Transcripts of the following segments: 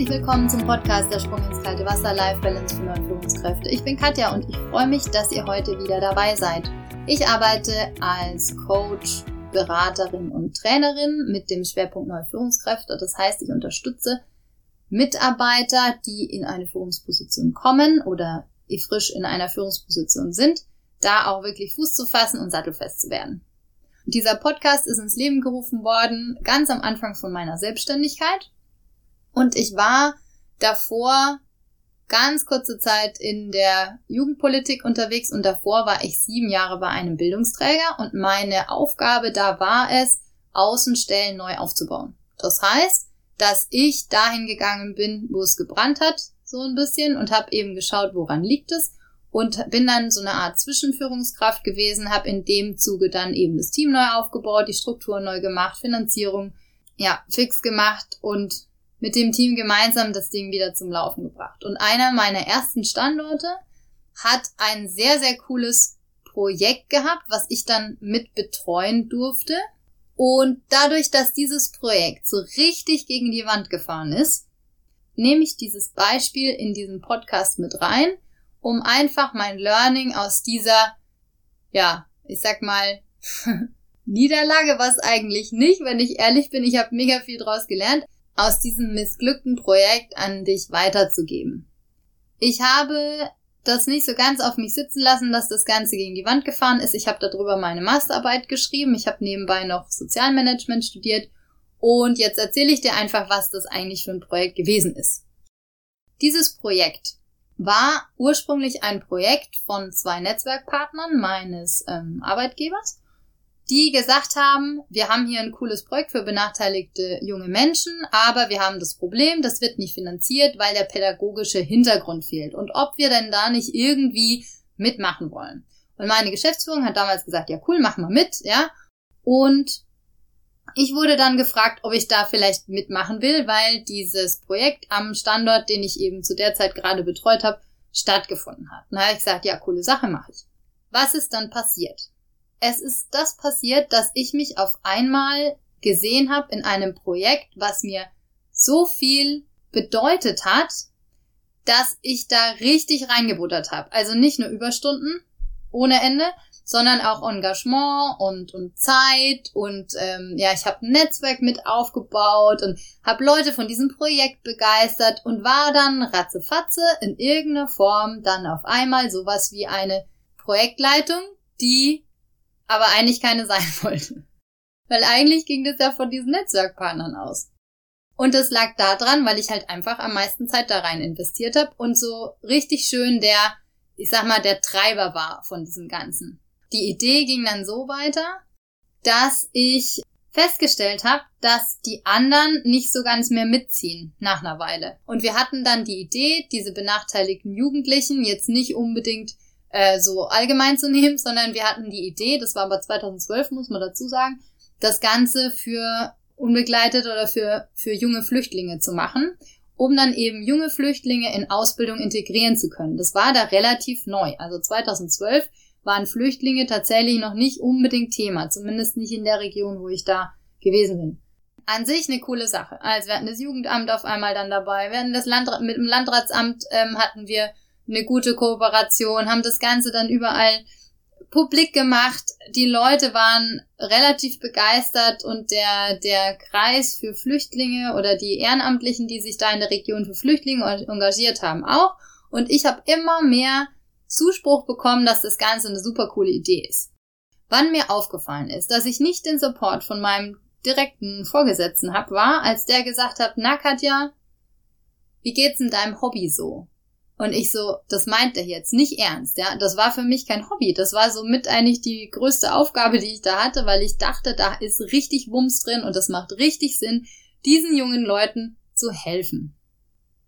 Herzlich willkommen zum Podcast Der Sprung ins kalte Wasser Life Balance für neue Führungskräfte. Ich bin Katja und ich freue mich, dass ihr heute wieder dabei seid. Ich arbeite als Coach, Beraterin und Trainerin mit dem Schwerpunkt neue Führungskräfte. Das heißt, ich unterstütze Mitarbeiter, die in eine Führungsposition kommen oder frisch in einer Führungsposition sind, da auch wirklich Fuß zu fassen und sattelfest zu werden. Dieser Podcast ist ins Leben gerufen worden, ganz am Anfang von meiner Selbstständigkeit. Und ich war davor ganz kurze Zeit in der Jugendpolitik unterwegs und davor war ich sieben Jahre bei einem Bildungsträger und meine Aufgabe da war es, Außenstellen neu aufzubauen. Das heißt, dass ich dahin gegangen bin, wo es gebrannt hat, so ein bisschen und habe eben geschaut, woran liegt es und bin dann so eine Art Zwischenführungskraft gewesen, habe in dem Zuge dann eben das Team neu aufgebaut, die Strukturen neu gemacht, Finanzierung ja fix gemacht und mit dem Team gemeinsam das Ding wieder zum Laufen gebracht. Und einer meiner ersten Standorte hat ein sehr, sehr cooles Projekt gehabt, was ich dann mit betreuen durfte. Und dadurch, dass dieses Projekt so richtig gegen die Wand gefahren ist, nehme ich dieses Beispiel in diesen Podcast mit rein, um einfach mein Learning aus dieser, ja, ich sag mal, Niederlage, was eigentlich nicht, wenn ich ehrlich bin, ich habe mega viel draus gelernt, aus diesem missglückten Projekt an dich weiterzugeben. Ich habe das nicht so ganz auf mich sitzen lassen, dass das Ganze gegen die Wand gefahren ist. Ich habe darüber meine Masterarbeit geschrieben. Ich habe nebenbei noch Sozialmanagement studiert. Und jetzt erzähle ich dir einfach, was das eigentlich für ein Projekt gewesen ist. Dieses Projekt war ursprünglich ein Projekt von zwei Netzwerkpartnern meines ähm, Arbeitgebers die gesagt haben, wir haben hier ein cooles Projekt für benachteiligte junge Menschen, aber wir haben das Problem, das wird nicht finanziert, weil der pädagogische Hintergrund fehlt. Und ob wir denn da nicht irgendwie mitmachen wollen. Und meine Geschäftsführung hat damals gesagt, ja cool, machen wir mit, ja. Und ich wurde dann gefragt, ob ich da vielleicht mitmachen will, weil dieses Projekt am Standort, den ich eben zu der Zeit gerade betreut habe, stattgefunden hat. Habe ich gesagt, ja, coole Sache mache ich. Was ist dann passiert? Es ist das passiert, dass ich mich auf einmal gesehen habe in einem Projekt, was mir so viel bedeutet hat, dass ich da richtig reingebuttert habe. Also nicht nur Überstunden ohne Ende, sondern auch Engagement und, und Zeit und ähm, ja, ich habe ein Netzwerk mit aufgebaut und habe Leute von diesem Projekt begeistert und war dann ratzefatze in irgendeiner Form dann auf einmal sowas wie eine Projektleitung, die aber eigentlich keine sein wollte. Weil eigentlich ging das ja von diesen Netzwerkpartnern aus. Und das lag daran, weil ich halt einfach am meisten Zeit da rein investiert habe und so richtig schön der, ich sag mal, der Treiber war von diesem Ganzen. Die Idee ging dann so weiter, dass ich festgestellt habe, dass die anderen nicht so ganz mehr mitziehen nach einer Weile. Und wir hatten dann die Idee, diese benachteiligten Jugendlichen jetzt nicht unbedingt äh, so allgemein zu nehmen, sondern wir hatten die Idee, das war aber 2012, muss man dazu sagen, das Ganze für unbegleitet oder für, für junge Flüchtlinge zu machen, um dann eben junge Flüchtlinge in Ausbildung integrieren zu können. Das war da relativ neu. Also 2012 waren Flüchtlinge tatsächlich noch nicht unbedingt Thema, zumindest nicht in der Region, wo ich da gewesen bin. An sich eine coole Sache. Also wir hatten das Jugendamt auf einmal dann dabei, wir hatten das Landrat, mit dem Landratsamt ähm, hatten wir eine gute Kooperation, haben das Ganze dann überall publik gemacht. Die Leute waren relativ begeistert und der, der Kreis für Flüchtlinge oder die Ehrenamtlichen, die sich da in der Region für Flüchtlinge engagiert haben, auch. Und ich habe immer mehr Zuspruch bekommen, dass das Ganze eine super coole Idee ist. Wann mir aufgefallen ist, dass ich nicht den Support von meinem direkten Vorgesetzten hab, war, als der gesagt hat, na Katja, wie geht's in deinem Hobby so? Und ich so, das meint er jetzt nicht ernst, ja. Das war für mich kein Hobby. Das war so mit eigentlich die größte Aufgabe, die ich da hatte, weil ich dachte, da ist richtig Wumms drin und das macht richtig Sinn, diesen jungen Leuten zu helfen.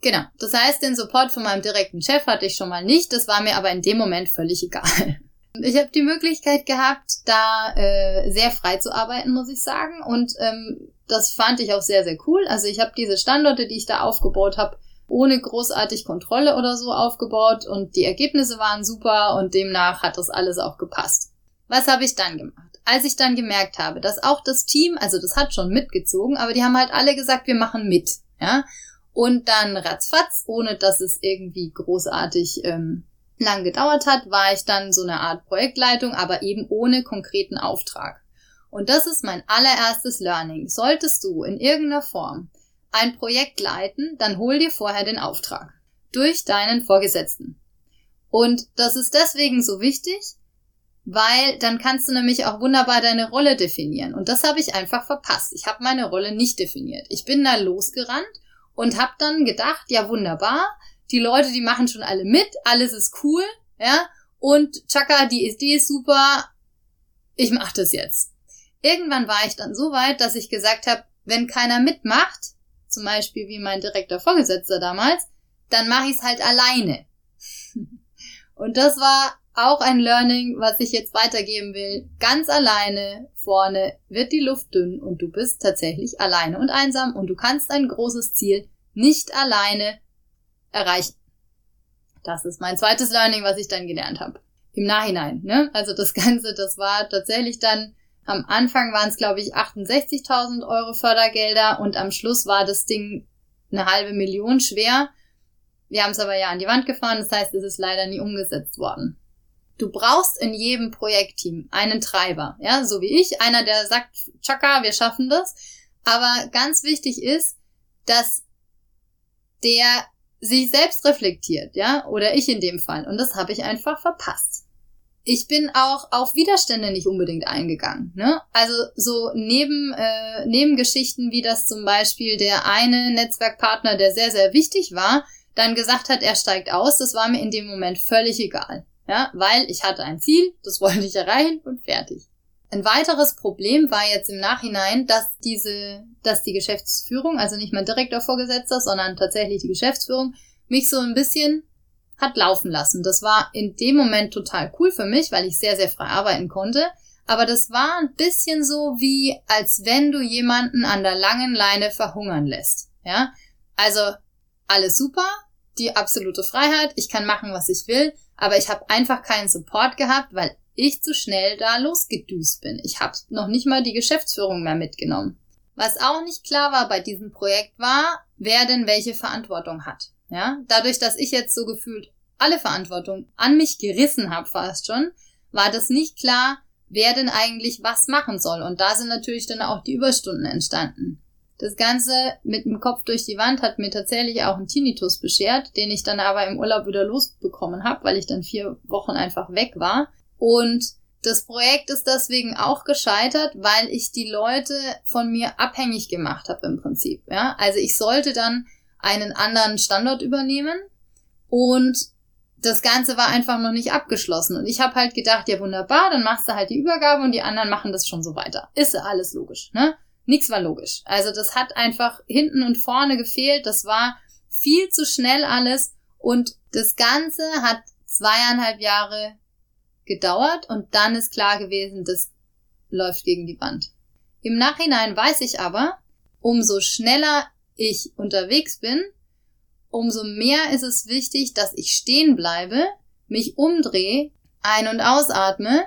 Genau. Das heißt, den Support von meinem direkten Chef hatte ich schon mal nicht. Das war mir aber in dem Moment völlig egal. Ich habe die Möglichkeit gehabt, da äh, sehr frei zu arbeiten, muss ich sagen. Und ähm, das fand ich auch sehr, sehr cool. Also ich habe diese Standorte, die ich da aufgebaut habe, ohne großartig Kontrolle oder so aufgebaut und die Ergebnisse waren super und demnach hat das alles auch gepasst. Was habe ich dann gemacht? Als ich dann gemerkt habe, dass auch das Team, also das hat schon mitgezogen, aber die haben halt alle gesagt, wir machen mit, ja. Und dann ratzfatz, ohne dass es irgendwie großartig ähm, lang gedauert hat, war ich dann so eine Art Projektleitung, aber eben ohne konkreten Auftrag. Und das ist mein allererstes Learning. Solltest du in irgendeiner Form ein Projekt leiten, dann hol dir vorher den Auftrag. Durch deinen Vorgesetzten. Und das ist deswegen so wichtig, weil dann kannst du nämlich auch wunderbar deine Rolle definieren. Und das habe ich einfach verpasst. Ich habe meine Rolle nicht definiert. Ich bin da losgerannt und habe dann gedacht, ja wunderbar, die Leute, die machen schon alle mit, alles ist cool, ja, und Chaka, die Idee ist super, ich mache das jetzt. Irgendwann war ich dann so weit, dass ich gesagt habe, wenn keiner mitmacht, zum Beispiel wie mein direkter Vorgesetzter damals, dann mache ich es halt alleine. Und das war auch ein Learning, was ich jetzt weitergeben will. Ganz alleine vorne wird die Luft dünn und du bist tatsächlich alleine und einsam und du kannst ein großes Ziel nicht alleine erreichen. Das ist mein zweites Learning, was ich dann gelernt habe. Im Nachhinein, ne? Also das Ganze, das war tatsächlich dann, am Anfang waren es, glaube ich, 68.000 Euro Fördergelder und am Schluss war das Ding eine halbe Million schwer. Wir haben es aber ja an die Wand gefahren, das heißt, es ist leider nie umgesetzt worden. Du brauchst in jedem Projektteam einen Treiber, ja, so wie ich, einer, der sagt, Chaka, wir schaffen das. Aber ganz wichtig ist, dass der sich selbst reflektiert, ja, oder ich in dem Fall. Und das habe ich einfach verpasst. Ich bin auch auf Widerstände nicht unbedingt eingegangen. Ne? Also so neben, äh, Nebengeschichten wie das zum Beispiel der eine Netzwerkpartner, der sehr, sehr wichtig war, dann gesagt hat, er steigt aus, das war mir in dem Moment völlig egal. Ja, weil ich hatte ein Ziel, das wollte ich erreichen und fertig. Ein weiteres Problem war jetzt im Nachhinein, dass diese, dass die Geschäftsführung, also nicht mein direkter Vorgesetzter, sondern tatsächlich die Geschäftsführung, mich so ein bisschen hat laufen lassen. Das war in dem Moment total cool für mich, weil ich sehr, sehr frei arbeiten konnte. Aber das war ein bisschen so wie, als wenn du jemanden an der langen Leine verhungern lässt. Ja, also alles super, die absolute Freiheit, ich kann machen, was ich will, aber ich habe einfach keinen Support gehabt, weil ich zu schnell da losgedüst bin. Ich habe noch nicht mal die Geschäftsführung mehr mitgenommen. Was auch nicht klar war bei diesem Projekt war, wer denn welche Verantwortung hat. Ja, dadurch, dass ich jetzt so gefühlt alle Verantwortung an mich gerissen habe fast schon, war das nicht klar, wer denn eigentlich was machen soll. Und da sind natürlich dann auch die Überstunden entstanden. Das Ganze mit dem Kopf durch die Wand hat mir tatsächlich auch einen Tinnitus beschert, den ich dann aber im Urlaub wieder losbekommen habe, weil ich dann vier Wochen einfach weg war. Und das Projekt ist deswegen auch gescheitert, weil ich die Leute von mir abhängig gemacht habe im Prinzip. Ja? Also ich sollte dann einen anderen Standort übernehmen und das Ganze war einfach noch nicht abgeschlossen. Und ich habe halt gedacht, ja wunderbar, dann machst du halt die Übergabe und die anderen machen das schon so weiter. Ist ja alles logisch, ne? Nichts war logisch. Also das hat einfach hinten und vorne gefehlt. Das war viel zu schnell alles. Und das Ganze hat zweieinhalb Jahre gedauert und dann ist klar gewesen, das läuft gegen die Wand. Im Nachhinein weiß ich aber, umso schneller ich unterwegs bin, umso mehr ist es wichtig, dass ich stehen bleibe, mich umdrehe, ein- und ausatme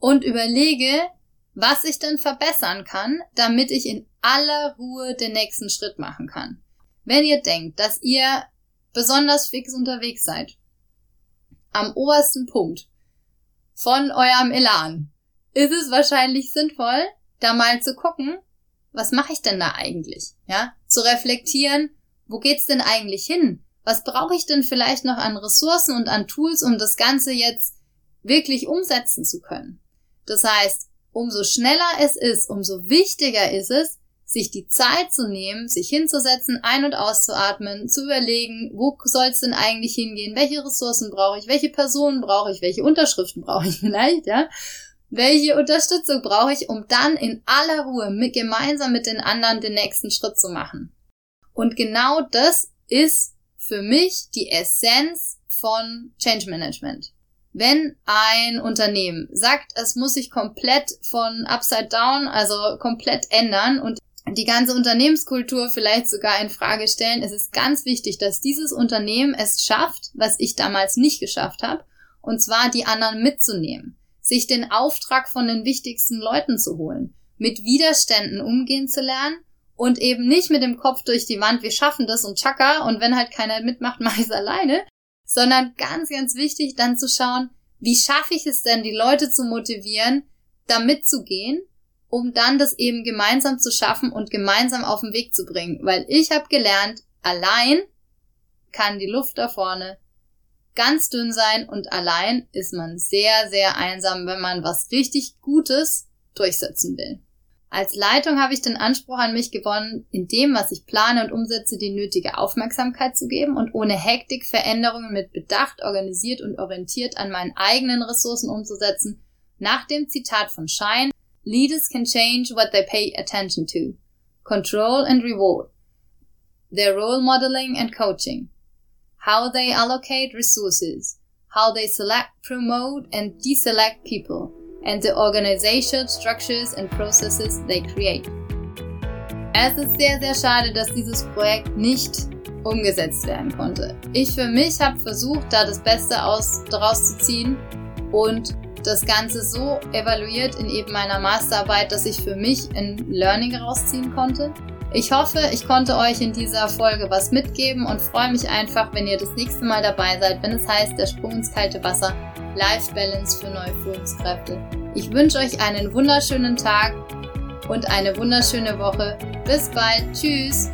und überlege, was ich denn verbessern kann, damit ich in aller Ruhe den nächsten Schritt machen kann. Wenn ihr denkt, dass ihr besonders fix unterwegs seid, am obersten Punkt, von eurem Elan, ist es wahrscheinlich sinnvoll, da mal zu gucken, was mache ich denn da eigentlich? Ja, zu reflektieren, wo geht's denn eigentlich hin? Was brauche ich denn vielleicht noch an Ressourcen und an Tools, um das Ganze jetzt wirklich umsetzen zu können? Das heißt, umso schneller es ist, umso wichtiger ist es, sich die Zeit zu nehmen, sich hinzusetzen, ein- und auszuatmen, zu überlegen, wo soll es denn eigentlich hingehen, welche Ressourcen brauche ich, welche Personen brauche ich, welche Unterschriften brauche ich vielleicht, ja, welche Unterstützung brauche ich, um dann in aller Ruhe mit, gemeinsam mit den anderen den nächsten Schritt zu machen. Und genau das ist für mich die Essenz von Change Management. Wenn ein Unternehmen sagt, es muss sich komplett von Upside Down, also komplett ändern und die ganze Unternehmenskultur vielleicht sogar in Frage stellen. Es ist ganz wichtig, dass dieses Unternehmen es schafft, was ich damals nicht geschafft habe, und zwar die anderen mitzunehmen, sich den Auftrag von den wichtigsten Leuten zu holen, mit Widerständen umgehen zu lernen und eben nicht mit dem Kopf durch die Wand, wir schaffen das und tschakka und wenn halt keiner mitmacht, mach ich es alleine, sondern ganz, ganz wichtig dann zu schauen, wie schaffe ich es denn, die Leute zu motivieren, da mitzugehen, um dann das eben gemeinsam zu schaffen und gemeinsam auf den Weg zu bringen. Weil ich habe gelernt, allein kann die Luft da vorne ganz dünn sein und allein ist man sehr, sehr einsam, wenn man was richtig Gutes durchsetzen will. Als Leitung habe ich den Anspruch an mich gewonnen, in dem, was ich plane und umsetze, die nötige Aufmerksamkeit zu geben und ohne Hektik Veränderungen mit Bedacht, organisiert und orientiert an meinen eigenen Ressourcen umzusetzen, nach dem Zitat von Shine, Leaders can change what they pay attention to. Control and reward. Their role modeling and coaching. How they allocate resources. How they select, promote and deselect people and the organization, structures and processes they create. Es ist sehr, sehr schade, dass dieses Projekt nicht umgesetzt werden konnte. Ich für mich habe versucht, da das Beste aus, daraus zu ziehen und das Ganze so evaluiert in eben meiner Masterarbeit, dass ich für mich ein Learning rausziehen konnte. Ich hoffe, ich konnte euch in dieser Folge was mitgeben und freue mich einfach, wenn ihr das nächste Mal dabei seid, wenn es heißt, der Sprung ins kalte Wasser Life Balance für neue Führungskräfte. Ich wünsche euch einen wunderschönen Tag und eine wunderschöne Woche. Bis bald. Tschüss.